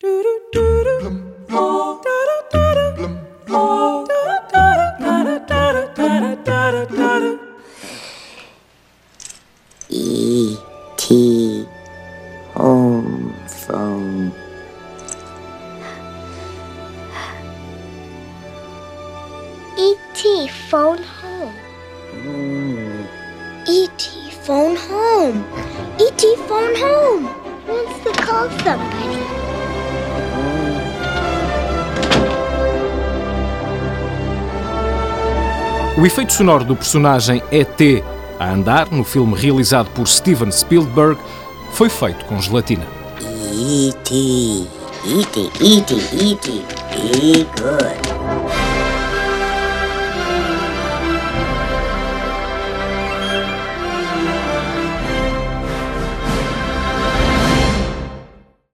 E.T. Home phone. E.T. phone home. E.T. phone home. E.T. phone home. Wants to call somebody. O efeito sonoro do personagem ET a andar, no filme realizado por Steven Spielberg, foi feito com gelatina. E.T. E.T. E.T. E.T.